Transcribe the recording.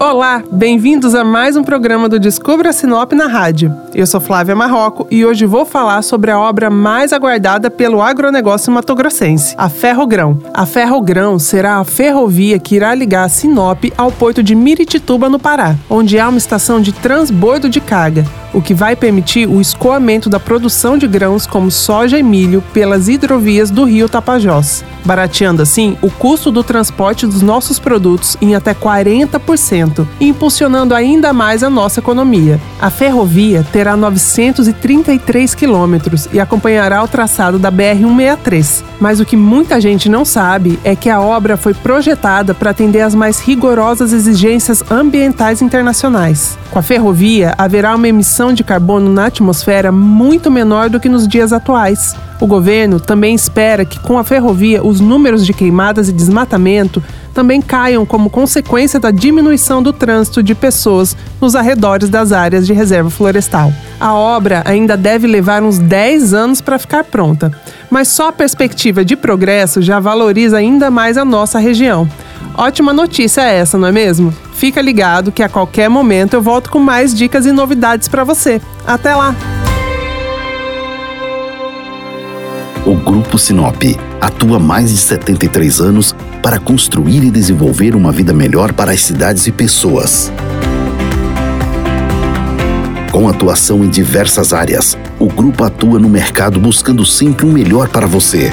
Olá, bem-vindos a mais um programa do Descubra Sinop na rádio. Eu sou Flávia Marroco e hoje vou falar sobre a obra mais aguardada pelo agronegócio matogrossense, a Ferrogrão. A Ferrogrão será a ferrovia que irá ligar Sinop ao porto de Miritituba, no Pará, onde há uma estação de transbordo de carga, o que vai permitir o escoamento da produção de grãos como soja e milho pelas hidrovias do rio Tapajós, barateando assim o custo do transporte dos nossos produtos em até 40% e impulsionando ainda mais a nossa economia. A ferrovia terá 933 quilômetros e acompanhará o traçado da BR-163. Mas o que muita gente não sabe é que a obra foi projetada para atender às mais rigorosas exigências ambientais internacionais. Com a ferrovia, haverá uma emissão de carbono na atmosfera muito menor do que nos dias atuais. O governo também espera que, com a ferrovia, os números de queimadas e desmatamento também caiam como consequência da diminuição do trânsito de pessoas nos arredores das áreas de reserva florestal. A obra ainda deve levar uns 10 anos para ficar pronta, mas só a perspectiva de progresso já valoriza ainda mais a nossa região. Ótima notícia essa, não é mesmo? Fica ligado que a qualquer momento eu volto com mais dicas e novidades para você. Até lá! O Grupo Sinop atua mais de 73 anos para construir e desenvolver uma vida melhor para as cidades e pessoas. Com atuação em diversas áreas, o grupo atua no mercado buscando sempre o um melhor para você.